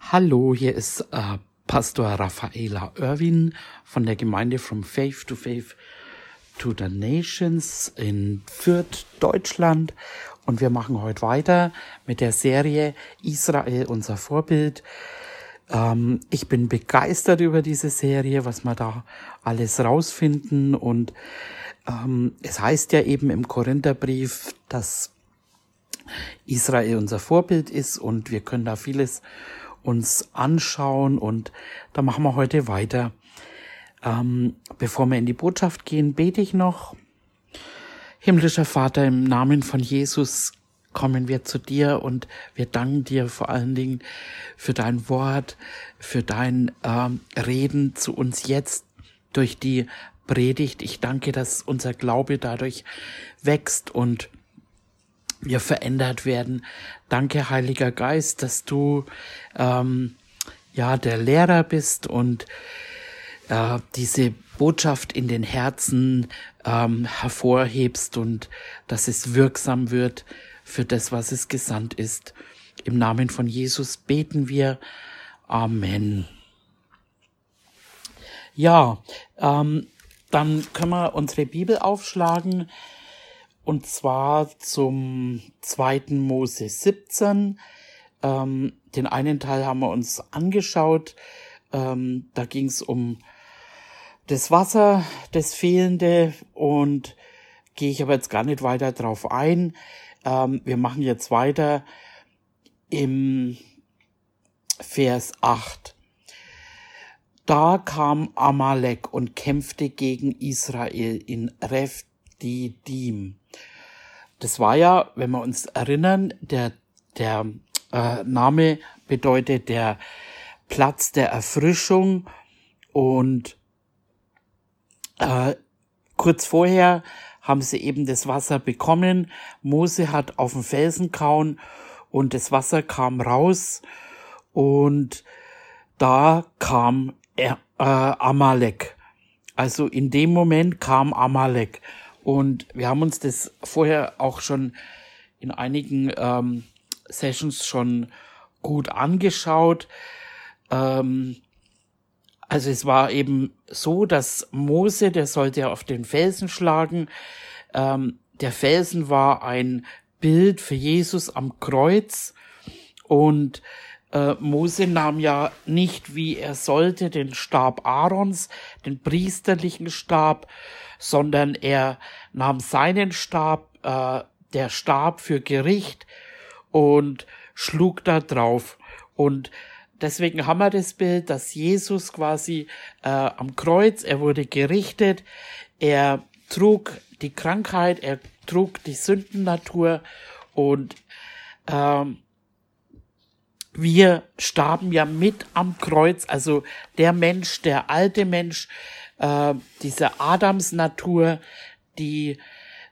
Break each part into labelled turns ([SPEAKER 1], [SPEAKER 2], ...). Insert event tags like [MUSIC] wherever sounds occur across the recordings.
[SPEAKER 1] Hallo, hier ist äh, Pastor Raffaela Irwin von der Gemeinde From Faith to Faith to the Nations in Fürth, Deutschland. Und wir machen heute weiter mit der Serie Israel, unser Vorbild. Ähm, ich bin begeistert über diese Serie, was wir da alles rausfinden. Und ähm, es heißt ja eben im Korintherbrief, dass Israel unser Vorbild ist und wir können da vieles uns anschauen und da machen wir heute weiter. Ähm, bevor wir in die Botschaft gehen, bete ich noch. Himmlischer Vater, im Namen von Jesus kommen wir zu dir und wir danken dir vor allen Dingen für dein Wort, für dein ähm, Reden zu uns jetzt durch die Predigt. Ich danke, dass unser Glaube dadurch wächst und wir verändert werden. Danke, Heiliger Geist, dass du ähm, ja der Lehrer bist und äh, diese Botschaft in den Herzen ähm, hervorhebst und dass es wirksam wird für das, was es gesandt ist. Im Namen von Jesus beten wir. Amen. Ja, ähm, dann können wir unsere Bibel aufschlagen und zwar zum zweiten Mose 17. Ähm, den einen Teil haben wir uns angeschaut. Ähm, da ging es um das Wasser, das Fehlende und gehe ich aber jetzt gar nicht weiter drauf ein. Ähm, wir machen jetzt weiter im Vers 8. Da kam Amalek und kämpfte gegen Israel in Refdidim. Das war ja, wenn wir uns erinnern, der, der äh, Name bedeutet der Platz der Erfrischung und äh, kurz vorher haben sie eben das Wasser bekommen. Mose hat auf den Felsen kauen und das Wasser kam raus und da kam äh, Amalek. Also in dem Moment kam Amalek. Und wir haben uns das vorher auch schon in einigen ähm, Sessions schon gut angeschaut. Ähm, also es war eben so, dass Mose, der sollte auf den Felsen schlagen. Ähm, der Felsen war ein Bild für Jesus am Kreuz und äh, Mose nahm ja nicht, wie er sollte, den Stab Aarons, den priesterlichen Stab, sondern er nahm seinen Stab, äh, der Stab für Gericht und schlug da drauf. Und deswegen haben wir das Bild, dass Jesus quasi äh, am Kreuz, er wurde gerichtet, er trug die Krankheit, er trug die Sündennatur und ähm, wir starben ja mit am Kreuz, also der Mensch, der alte Mensch, äh, diese Adamsnatur, die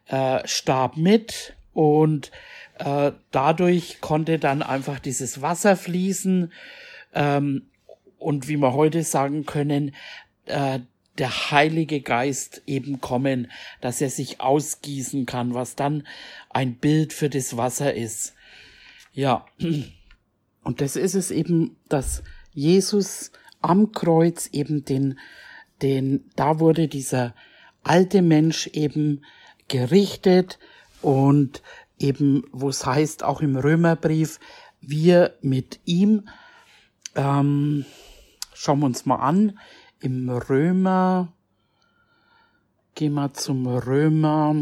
[SPEAKER 1] äh, starb mit und äh, dadurch konnte dann einfach dieses Wasser fließen ähm, und wie wir heute sagen können, äh, der Heilige Geist eben kommen, dass er sich ausgießen kann, was dann ein Bild für das Wasser ist. Ja, und das ist es eben, dass Jesus am Kreuz eben den denn da wurde dieser alte Mensch eben gerichtet und eben, wo es heißt, auch im Römerbrief, wir mit ihm, ähm, schauen wir uns mal an, im Römer, gehen wir zum Römer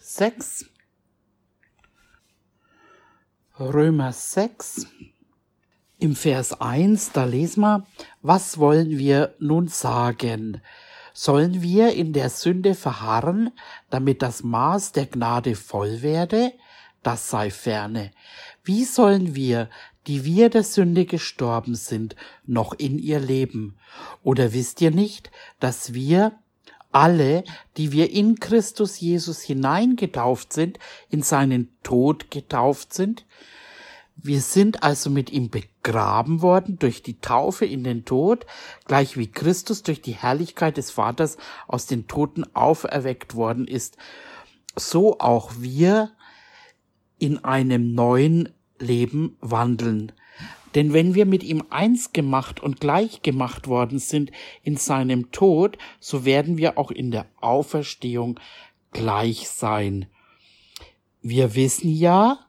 [SPEAKER 1] 6, Römer 6, im Vers 1, da lesen wir, was wollen wir nun sagen? Sollen wir in der Sünde verharren, damit das Maß der Gnade voll werde? Das sei ferne. Wie sollen wir, die wir der Sünde gestorben sind, noch in ihr leben? Oder wisst ihr nicht, dass wir alle, die wir in Christus Jesus hineingetauft sind, in seinen Tod getauft sind? Wir sind also mit ihm begraben worden durch die Taufe in den Tod, gleich wie Christus durch die Herrlichkeit des Vaters aus den Toten auferweckt worden ist, so auch wir in einem neuen Leben wandeln. Denn wenn wir mit ihm eins gemacht und gleich gemacht worden sind in seinem Tod, so werden wir auch in der Auferstehung gleich sein. Wir wissen ja,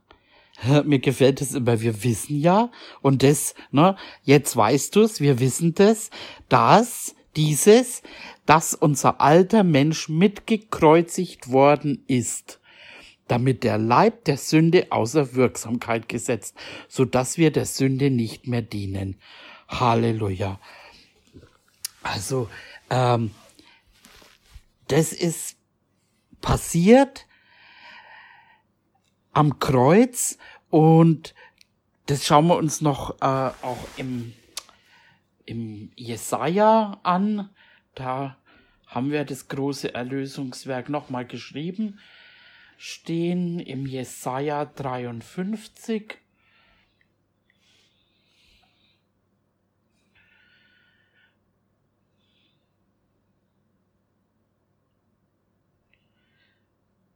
[SPEAKER 1] mir gefällt es immer, wir wissen ja, und das, ne, jetzt weißt du's, wir wissen das, dass dieses, dass unser alter Mensch mitgekreuzigt worden ist, damit der Leib der Sünde außer Wirksamkeit gesetzt, so dass wir der Sünde nicht mehr dienen. Halleluja. Also, ähm, das ist passiert am Kreuz und das schauen wir uns noch äh, auch im, im Jesaja an. Da haben wir das große Erlösungswerk nochmal geschrieben stehen im Jesaja 53.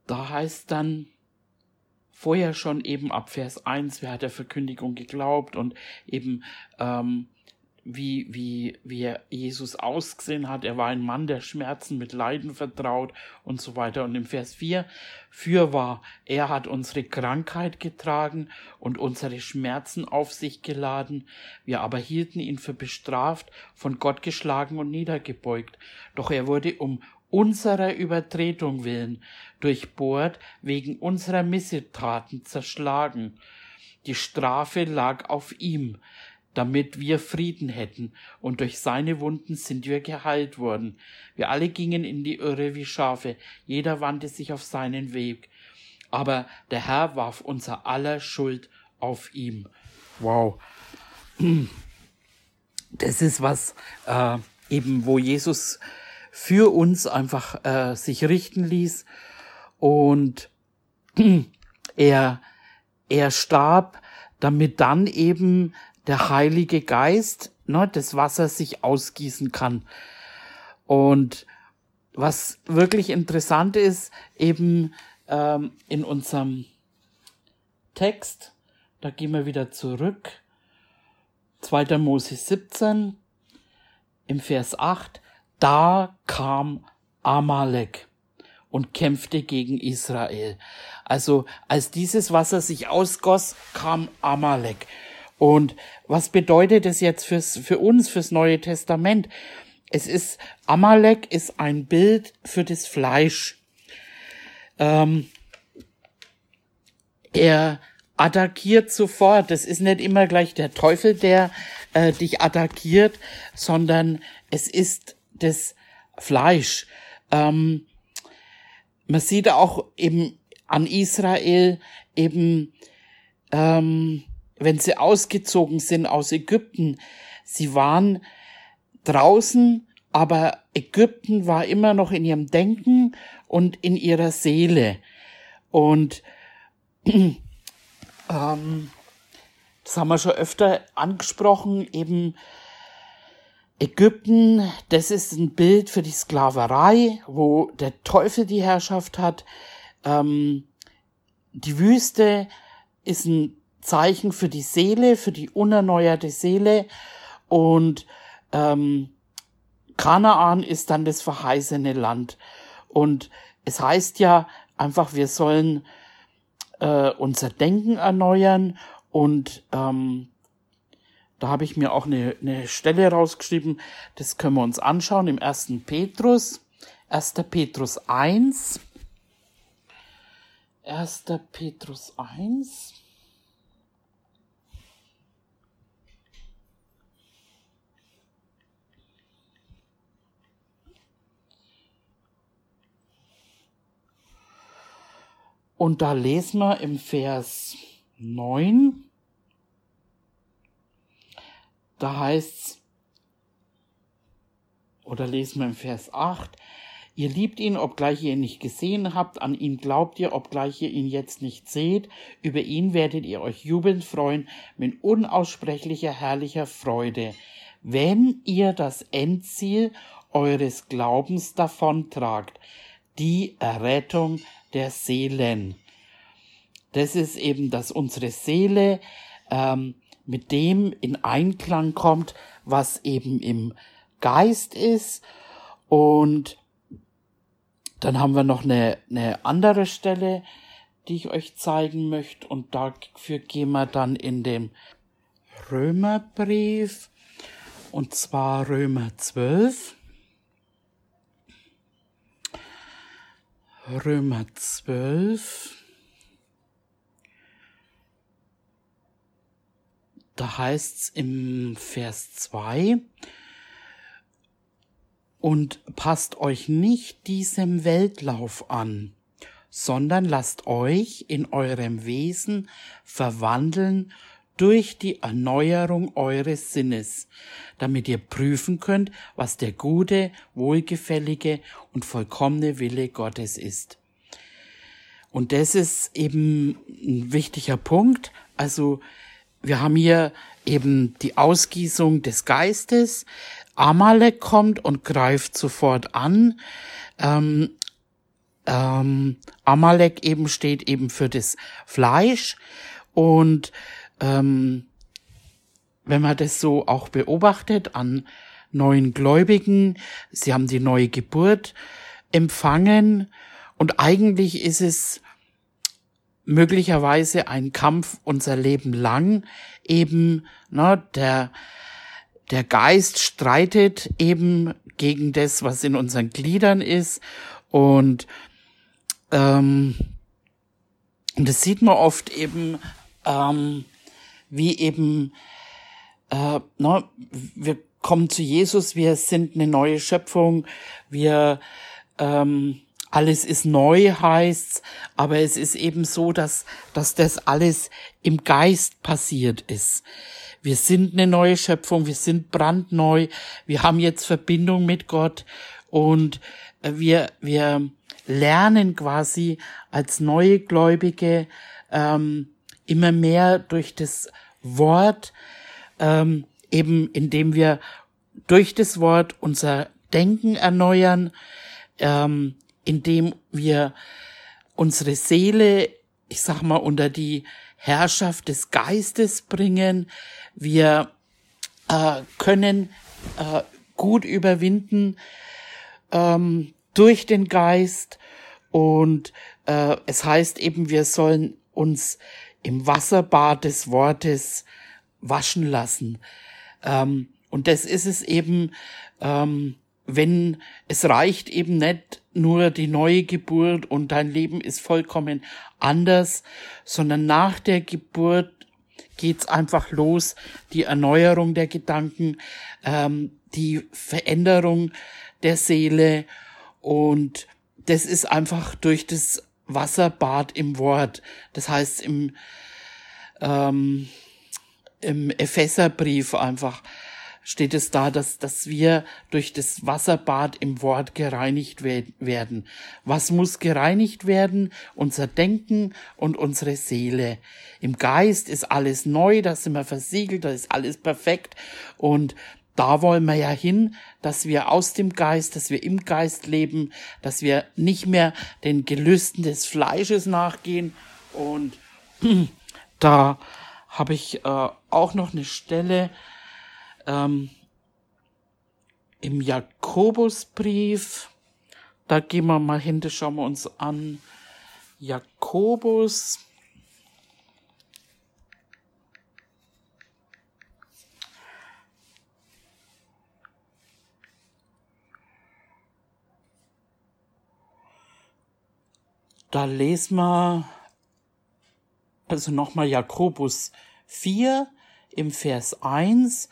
[SPEAKER 1] Da heißt dann vorher schon eben ab Vers 1, wer hat der Verkündigung geglaubt und eben ähm, wie, wie, wie Jesus ausgesehen hat. Er war ein Mann der Schmerzen mit Leiden vertraut und so weiter. Und im Vers 4, für war, er hat unsere Krankheit getragen und unsere Schmerzen auf sich geladen. Wir aber hielten ihn für bestraft, von Gott geschlagen und niedergebeugt. Doch er wurde um unserer Übertretung willen durchbohrt, wegen unserer Missetaten zerschlagen. Die Strafe lag auf ihm, damit wir Frieden hätten, und durch seine Wunden sind wir geheilt worden. Wir alle gingen in die Irre wie Schafe, jeder wandte sich auf seinen Weg. Aber der Herr warf unser aller Schuld auf ihm. Wow. Das ist was äh, eben, wo Jesus für uns einfach äh, sich richten ließ und [CLEARS THROAT] er er starb, damit dann eben der Heilige Geist, ne, das Wasser sich ausgießen kann. Und was wirklich interessant ist, eben ähm, in unserem Text, da gehen wir wieder zurück, 2. Mose 17, im Vers 8, da kam Amalek und kämpfte gegen Israel. Also als dieses Wasser sich ausgoss, kam Amalek. Und was bedeutet es jetzt fürs, für uns, fürs Neue Testament? Es ist, Amalek ist ein Bild für das Fleisch. Ähm, er attackiert sofort. Das ist nicht immer gleich der Teufel, der äh, dich attackiert, sondern es ist das Fleisch. Ähm, man sieht auch eben an Israel eben ähm, wenn sie ausgezogen sind aus Ägypten, sie waren draußen, aber Ägypten war immer noch in ihrem Denken und in ihrer Seele. Und [CLEARS THROAT] ähm, das haben wir schon öfter angesprochen, eben Ägypten, das ist ein Bild für die Sklaverei, wo der Teufel die Herrschaft hat. Ähm, die Wüste ist ein Zeichen für die Seele, für die unerneuerte Seele. Und ähm, Kanaan ist dann das verheißene Land. Und es heißt ja einfach, wir sollen äh, unser Denken erneuern. Und ähm, da habe ich mir auch eine, eine Stelle rausgeschrieben, das können wir uns anschauen im ersten Petrus. 1. Petrus 1. 1. Petrus 1. Und da lesen wir im Vers 9, da heißt's, oder lesen wir im Vers 8, Ihr liebt ihn, obgleich ihr ihn nicht gesehen habt, an ihn glaubt ihr, obgleich ihr ihn jetzt nicht seht, über ihn werdet ihr euch jubelnd freuen mit unaussprechlicher herrlicher Freude, wenn ihr das Endziel eures Glaubens davontragt, die Errettung der Seelen. Das ist eben, dass unsere Seele ähm, mit dem in Einklang kommt, was eben im Geist ist. Und dann haben wir noch eine, eine andere Stelle, die ich euch zeigen möchte. Und dafür gehen wir dann in den Römerbrief. Und zwar Römer 12. Römer 12. Da heißt's im Vers 2, und passt euch nicht diesem Weltlauf an, sondern lasst euch in eurem Wesen verwandeln durch die Erneuerung eures Sinnes, damit ihr prüfen könnt, was der gute, wohlgefällige und vollkommene Wille Gottes ist. Und das ist eben ein wichtiger Punkt. Also wir haben hier eben die Ausgießung des Geistes. Amalek kommt und greift sofort an. Ähm, ähm, Amalek eben steht eben für das Fleisch und ähm, wenn man das so auch beobachtet an neuen Gläubigen, sie haben die neue Geburt empfangen und eigentlich ist es möglicherweise ein Kampf unser Leben lang. Eben, ne, der, der Geist streitet eben gegen das, was in unseren Gliedern ist. Und ähm, und das sieht man oft eben, ähm, wie eben, äh, ne, wir kommen zu Jesus, wir sind eine neue Schöpfung, wir ähm, alles ist neu heißt's, aber es ist eben so, dass, dass das alles im Geist passiert ist. Wir sind eine neue Schöpfung, wir sind brandneu, wir haben jetzt Verbindung mit Gott und wir, wir lernen quasi als neue Gläubige ähm, immer mehr durch das Wort, ähm, eben indem wir durch das Wort unser Denken erneuern, ähm, indem wir unsere Seele, ich sag mal, unter die Herrschaft des Geistes bringen. Wir äh, können äh, gut überwinden ähm, durch den Geist und äh, es heißt eben, wir sollen uns im Wasserbad des Wortes waschen lassen. Ähm, und das ist es eben, ähm, wenn es reicht eben nicht nur die neue Geburt und dein Leben ist vollkommen anders, sondern nach der Geburt geht's einfach los, die Erneuerung der Gedanken, ähm, die Veränderung der Seele und das ist einfach durch das Wasserbad im Wort. Das heißt im ähm, im Epheserbrief einfach steht es da, dass, dass wir durch das Wasserbad im Wort gereinigt werden. Was muss gereinigt werden? Unser Denken und unsere Seele. Im Geist ist alles neu, da sind wir versiegelt, da ist alles perfekt und da wollen wir ja hin, dass wir aus dem Geist, dass wir im Geist leben, dass wir nicht mehr den Gelüsten des Fleisches nachgehen. Und [CLEARS THROAT] da habe ich äh, auch noch eine Stelle, ähm, Im Jakobusbrief, da gehen wir mal hin, das schauen wir uns an. Jakobus. Da lesen wir also nochmal Jakobus 4 im Vers 1.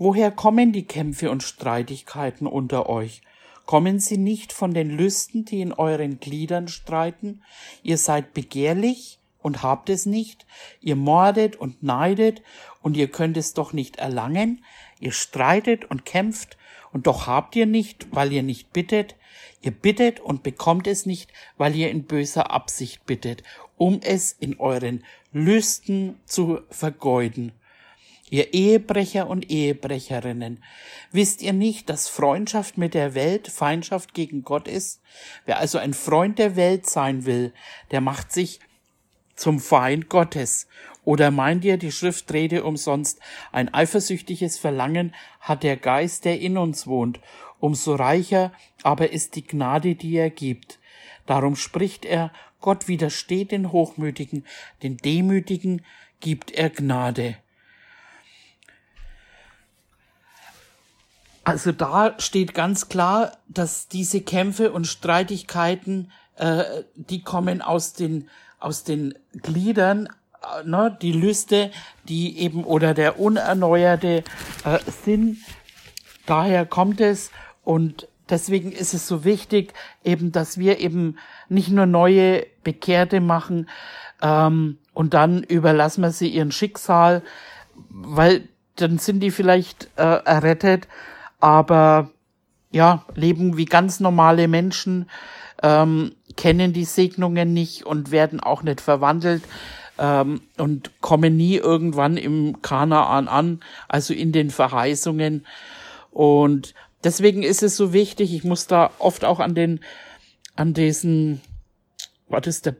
[SPEAKER 1] Woher kommen die Kämpfe und Streitigkeiten unter euch? Kommen sie nicht von den Lüsten, die in euren Gliedern streiten? Ihr seid begehrlich und habt es nicht, ihr mordet und neidet und ihr könnt es doch nicht erlangen, ihr streitet und kämpft und doch habt ihr nicht, weil ihr nicht bittet, ihr bittet und bekommt es nicht, weil ihr in böser Absicht bittet, um es in euren Lüsten zu vergeuden. Ihr Ehebrecher und Ehebrecherinnen, wisst ihr nicht, dass Freundschaft mit der Welt Feindschaft gegen Gott ist? Wer also ein Freund der Welt sein will, der macht sich zum Feind Gottes. Oder meint ihr, die Schrift rede umsonst? Ein eifersüchtiges Verlangen hat der Geist, der in uns wohnt. Umso reicher aber ist die Gnade, die er gibt. Darum spricht er, Gott widersteht den Hochmütigen, den Demütigen gibt er Gnade. Also da steht ganz klar, dass diese Kämpfe und Streitigkeiten, äh, die kommen aus den aus den Gliedern, äh, ne, die Lüste, die eben oder der unerneuerte äh, Sinn. Daher kommt es und deswegen ist es so wichtig, eben, dass wir eben nicht nur neue Bekehrte machen ähm, und dann überlassen wir sie ihren Schicksal, weil dann sind die vielleicht äh, errettet aber ja, leben wie ganz normale Menschen, ähm, kennen die Segnungen nicht und werden auch nicht verwandelt ähm, und kommen nie irgendwann im Kanaan an, also in den Verheißungen. Und deswegen ist es so wichtig, ich muss da oft auch an den, an diesen, was ist der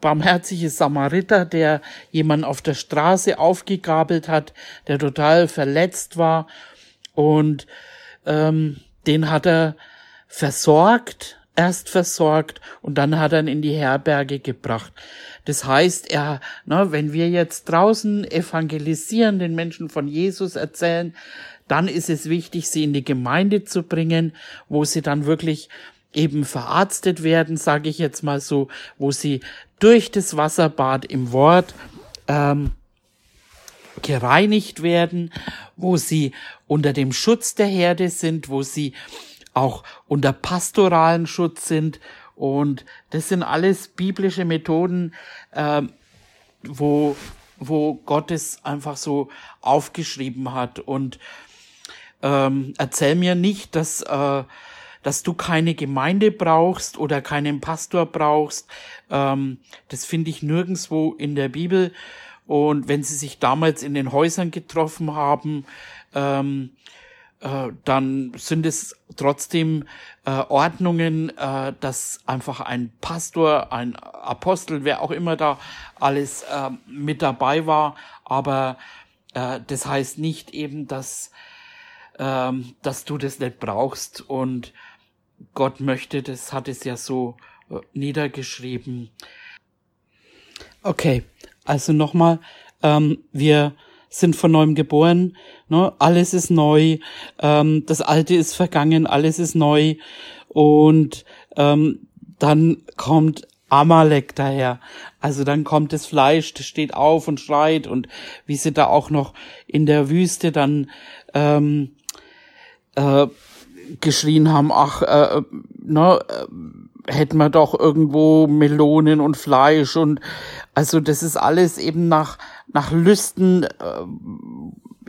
[SPEAKER 1] barmherzige Samariter, der jemand auf der Straße aufgegabelt hat, der total verletzt war und ähm, den hat er versorgt, erst versorgt und dann hat er ihn in die Herberge gebracht. Das heißt, er, ne, wenn wir jetzt draußen evangelisieren, den Menschen von Jesus erzählen, dann ist es wichtig, sie in die Gemeinde zu bringen, wo sie dann wirklich eben verarztet werden, sage ich jetzt mal so, wo sie durch das Wasserbad im Wort ähm, gereinigt werden, wo sie unter dem Schutz der Herde sind, wo sie auch unter pastoralen Schutz sind. Und das sind alles biblische Methoden, äh, wo, wo Gott es einfach so aufgeschrieben hat. Und ähm, erzähl mir nicht, dass, äh, dass du keine Gemeinde brauchst oder keinen Pastor brauchst. Ähm, das finde ich nirgendswo in der Bibel. Und wenn sie sich damals in den Häusern getroffen haben, ähm, äh, dann sind es trotzdem äh, Ordnungen, äh, dass einfach ein Pastor, ein Apostel, wer auch immer da alles äh, mit dabei war. Aber äh, das heißt nicht eben, dass, äh, dass du das nicht brauchst. Und Gott möchte, das hat es ja so äh, niedergeschrieben. Okay, also nochmal, ähm, wir sind von neuem geboren, ne? alles ist neu, ähm, das Alte ist vergangen, alles ist neu und ähm, dann kommt Amalek daher. Also dann kommt das Fleisch, das steht auf und schreit und wie sie da auch noch in der Wüste dann ähm, äh, geschrien haben, ach, äh, ne, äh, hätten wir doch irgendwo Melonen und Fleisch und also das ist alles eben nach, nach Lüsten äh,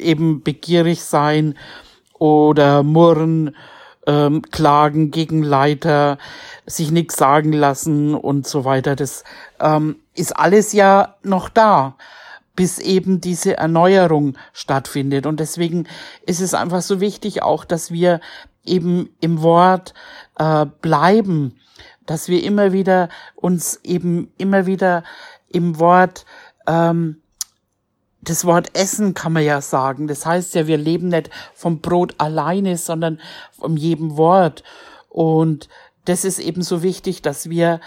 [SPEAKER 1] eben begierig sein oder murren, ähm, klagen gegen Leiter, sich nichts sagen lassen und so weiter. Das ähm, ist alles ja noch da bis eben diese Erneuerung stattfindet. Und deswegen ist es einfach so wichtig auch, dass wir eben im Wort äh, bleiben, dass wir immer wieder uns eben immer wieder im Wort, ähm, das Wort Essen kann man ja sagen. Das heißt ja, wir leben nicht vom Brot alleine, sondern von jedem Wort. Und das ist eben so wichtig, dass wir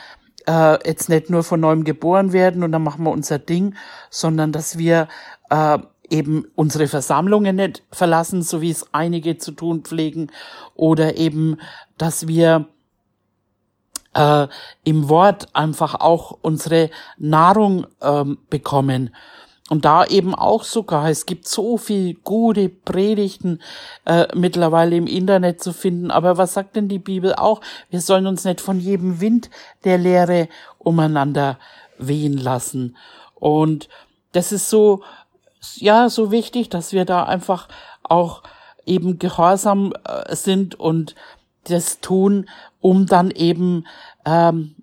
[SPEAKER 1] äh, jetzt nicht nur von neuem geboren werden und dann machen wir unser Ding, sondern dass wir äh, eben unsere Versammlungen nicht verlassen, so wie es einige zu tun pflegen, oder eben, dass wir äh, im Wort einfach auch unsere Nahrung ähm, bekommen. Und da eben auch sogar, es gibt so viel gute Predigten äh, mittlerweile im Internet zu finden. Aber was sagt denn die Bibel auch? Wir sollen uns nicht von jedem Wind der Lehre umeinander wehen lassen. Und das ist so, ja, so wichtig, dass wir da einfach auch eben gehorsam äh, sind und das tun, um dann eben ähm,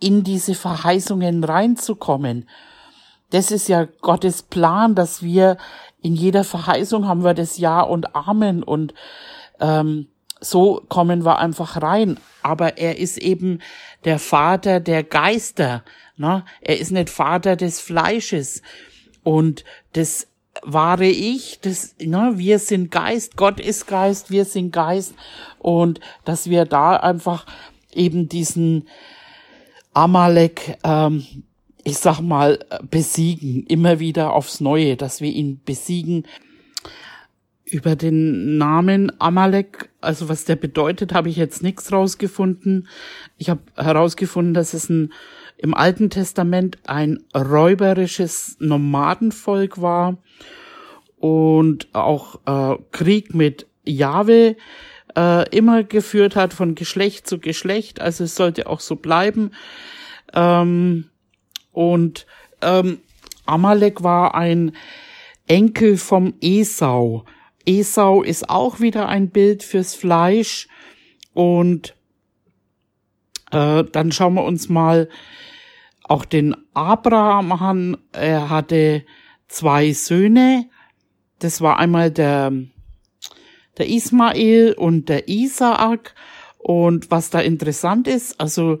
[SPEAKER 1] in diese Verheißungen reinzukommen. Das ist ja Gottes Plan, dass wir in jeder Verheißung haben wir das Ja und Amen und ähm, so kommen wir einfach rein. Aber er ist eben der Vater der Geister. Ne? Er ist nicht Vater des Fleisches. Und das wahre Ich, das, ne, wir sind Geist, Gott ist Geist, wir sind Geist und dass wir da einfach eben diesen Amalek, ähm, ich sag mal, besiegen, immer wieder aufs Neue, dass wir ihn besiegen. Über den Namen Amalek, also was der bedeutet, habe ich jetzt nichts rausgefunden. Ich habe herausgefunden, dass es ein, im Alten Testament ein räuberisches Nomadenvolk war und auch äh, Krieg mit Jahwe äh, immer geführt hat von Geschlecht zu Geschlecht. Also es sollte auch so bleiben. Ähm, und ähm, Amalek war ein Enkel vom Esau. Esau ist auch wieder ein Bild fürs Fleisch. Und äh, dann schauen wir uns mal auch den Abraham. Er hatte zwei Söhne. Das war einmal der der Ismael und der Isaak. Und was da interessant ist, also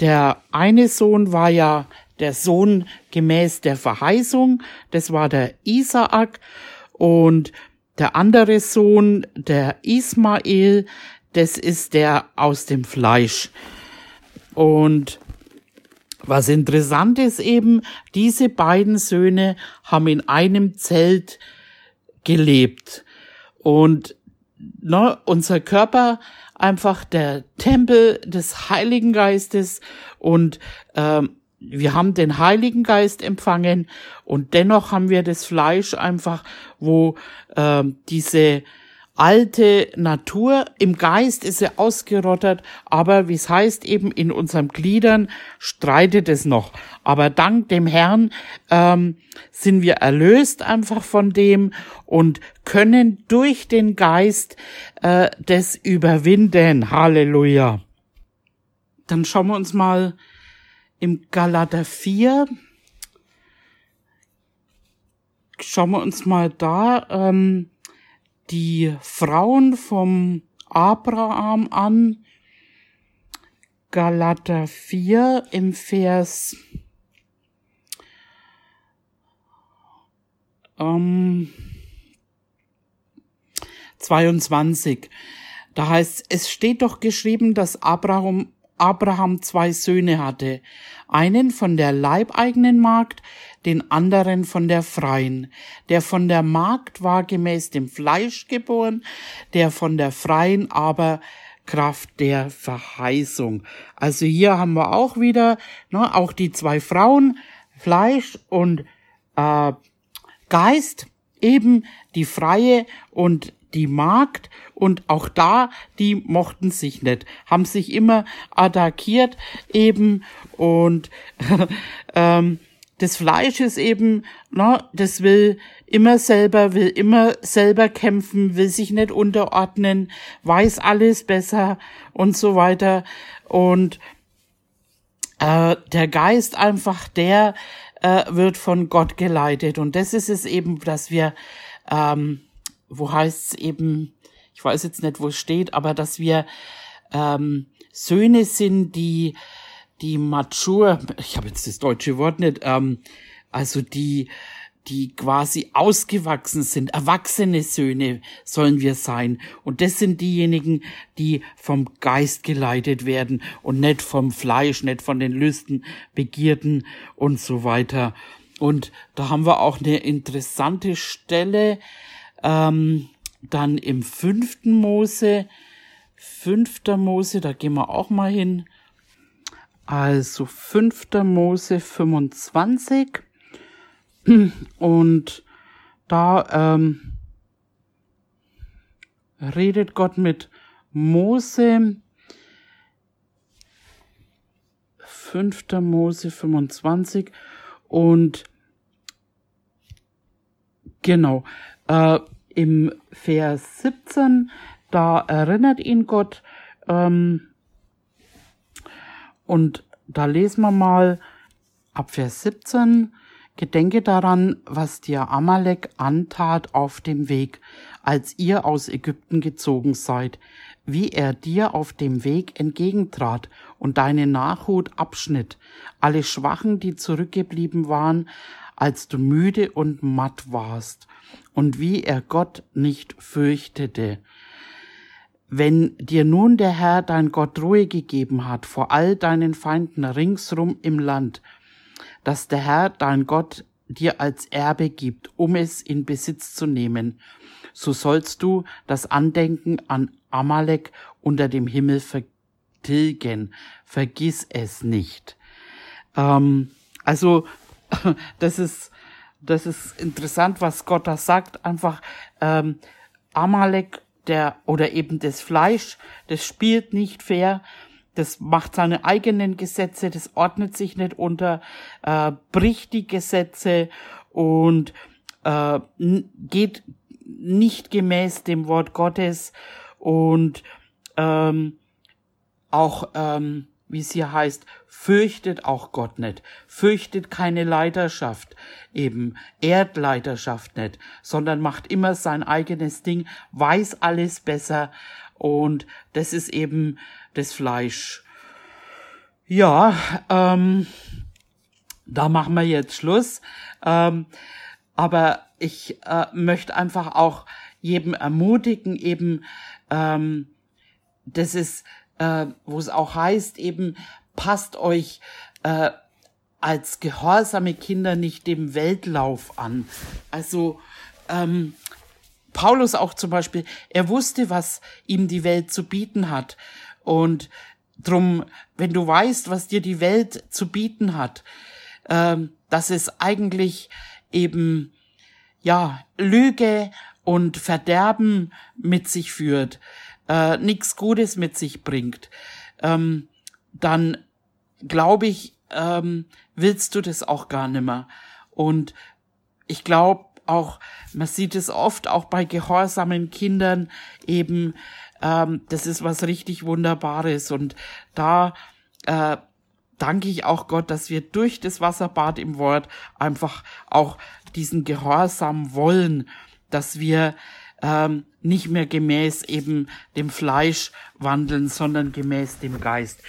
[SPEAKER 1] der eine Sohn war ja der Sohn gemäß der Verheißung, das war der Isaak. Und der andere Sohn, der Ismael, das ist der aus dem Fleisch. Und was interessant ist eben, diese beiden Söhne haben in einem Zelt gelebt. Und ne, unser Körper einfach der Tempel des Heiligen Geistes und ähm, wir haben den Heiligen Geist empfangen und dennoch haben wir das Fleisch einfach, wo ähm, diese alte Natur. Im Geist ist sie ausgerottet, aber wie es heißt eben in unseren Gliedern streitet es noch. Aber dank dem Herrn ähm, sind wir erlöst einfach von dem und können durch den Geist äh, das überwinden. Halleluja. Dann schauen wir uns mal im Galater 4 schauen wir uns mal da ähm, die Frauen vom Abraham an. Galater 4 im Vers ähm, 22. Da heißt, es steht doch geschrieben, dass Abraham, Abraham zwei Söhne hatte, einen von der leibeigenen Magd, den anderen von der freien. Der von der Magd war gemäß dem Fleisch geboren, der von der freien aber Kraft der Verheißung. Also hier haben wir auch wieder, ne, auch die zwei Frauen, Fleisch und äh, Geist, eben die Freie und die Magd und auch da, die mochten sich nicht, haben sich immer attackiert eben und [LAUGHS] ähm, das Fleisch ist eben, na, das will immer selber, will immer selber kämpfen, will sich nicht unterordnen, weiß alles besser und so weiter. Und äh, der Geist einfach, der äh, wird von Gott geleitet. Und das ist es eben, dass wir, ähm, wo heißt es eben, ich weiß jetzt nicht, wo es steht, aber dass wir ähm, Söhne sind, die die mature, ich habe jetzt das deutsche Wort nicht, ähm, also die, die quasi ausgewachsen sind, erwachsene Söhne sollen wir sein. Und das sind diejenigen, die vom Geist geleitet werden und nicht vom Fleisch, nicht von den Lüsten, Begierden und so weiter. Und da haben wir auch eine interessante Stelle, ähm, dann im fünften Mose, fünfter Mose, da gehen wir auch mal hin. Also 5. Mose 25. Und da ähm, redet Gott mit Mose. 5. Mose 25. Und genau, äh, im Vers 17, da erinnert ihn Gott, ähm, und da lesen wir mal ab Vers 17. Gedenke daran, was dir Amalek antat auf dem Weg, als ihr aus Ägypten gezogen seid, wie er dir auf dem Weg entgegentrat und deine Nachhut abschnitt, alle Schwachen, die zurückgeblieben waren, als du müde und matt warst und wie er Gott nicht fürchtete. Wenn dir nun der Herr dein Gott Ruhe gegeben hat vor all deinen Feinden ringsrum im Land, dass der Herr dein Gott dir als Erbe gibt, um es in Besitz zu nehmen, so sollst du das Andenken an Amalek unter dem Himmel vertilgen. Vergiss es nicht. Ähm, also, [LAUGHS] das ist, das ist interessant, was Gott da sagt. Einfach, ähm, Amalek, der, oder eben das Fleisch, das spielt nicht fair. Das macht seine eigenen Gesetze, das ordnet sich nicht unter, äh, bricht die Gesetze und äh, geht nicht gemäß dem Wort Gottes und ähm, auch, ähm, wie es hier heißt, fürchtet auch Gott nicht, fürchtet keine Leiterschaft, eben Erdleiterschaft nicht, sondern macht immer sein eigenes Ding, weiß alles besser und das ist eben das Fleisch. Ja, ähm, da machen wir jetzt Schluss. Ähm, aber ich äh, möchte einfach auch jedem ermutigen, eben, ähm, das ist, äh, wo es auch heißt, eben, passt euch äh, als gehorsame Kinder nicht dem Weltlauf an. Also, ähm, Paulus auch zum Beispiel, er wusste, was ihm die Welt zu bieten hat. Und drum, wenn du weißt, was dir die Welt zu bieten hat, ähm, dass es eigentlich eben, ja, Lüge und Verderben mit sich führt, äh, nichts Gutes mit sich bringt, ähm, dann glaube ich, ähm, willst du das auch gar nimmer. Und ich glaube auch, man sieht es oft auch bei gehorsamen Kindern eben, ähm, das ist was richtig Wunderbares. Und da äh, danke ich auch Gott, dass wir durch das Wasserbad im Wort einfach auch diesen Gehorsam wollen, dass wir ähm, nicht mehr gemäß eben dem Fleisch wandeln, sondern gemäß dem Geist.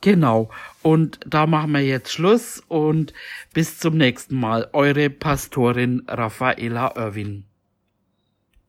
[SPEAKER 1] Genau. Und da machen wir jetzt Schluss und bis zum nächsten Mal. Eure Pastorin Raffaela Irwin.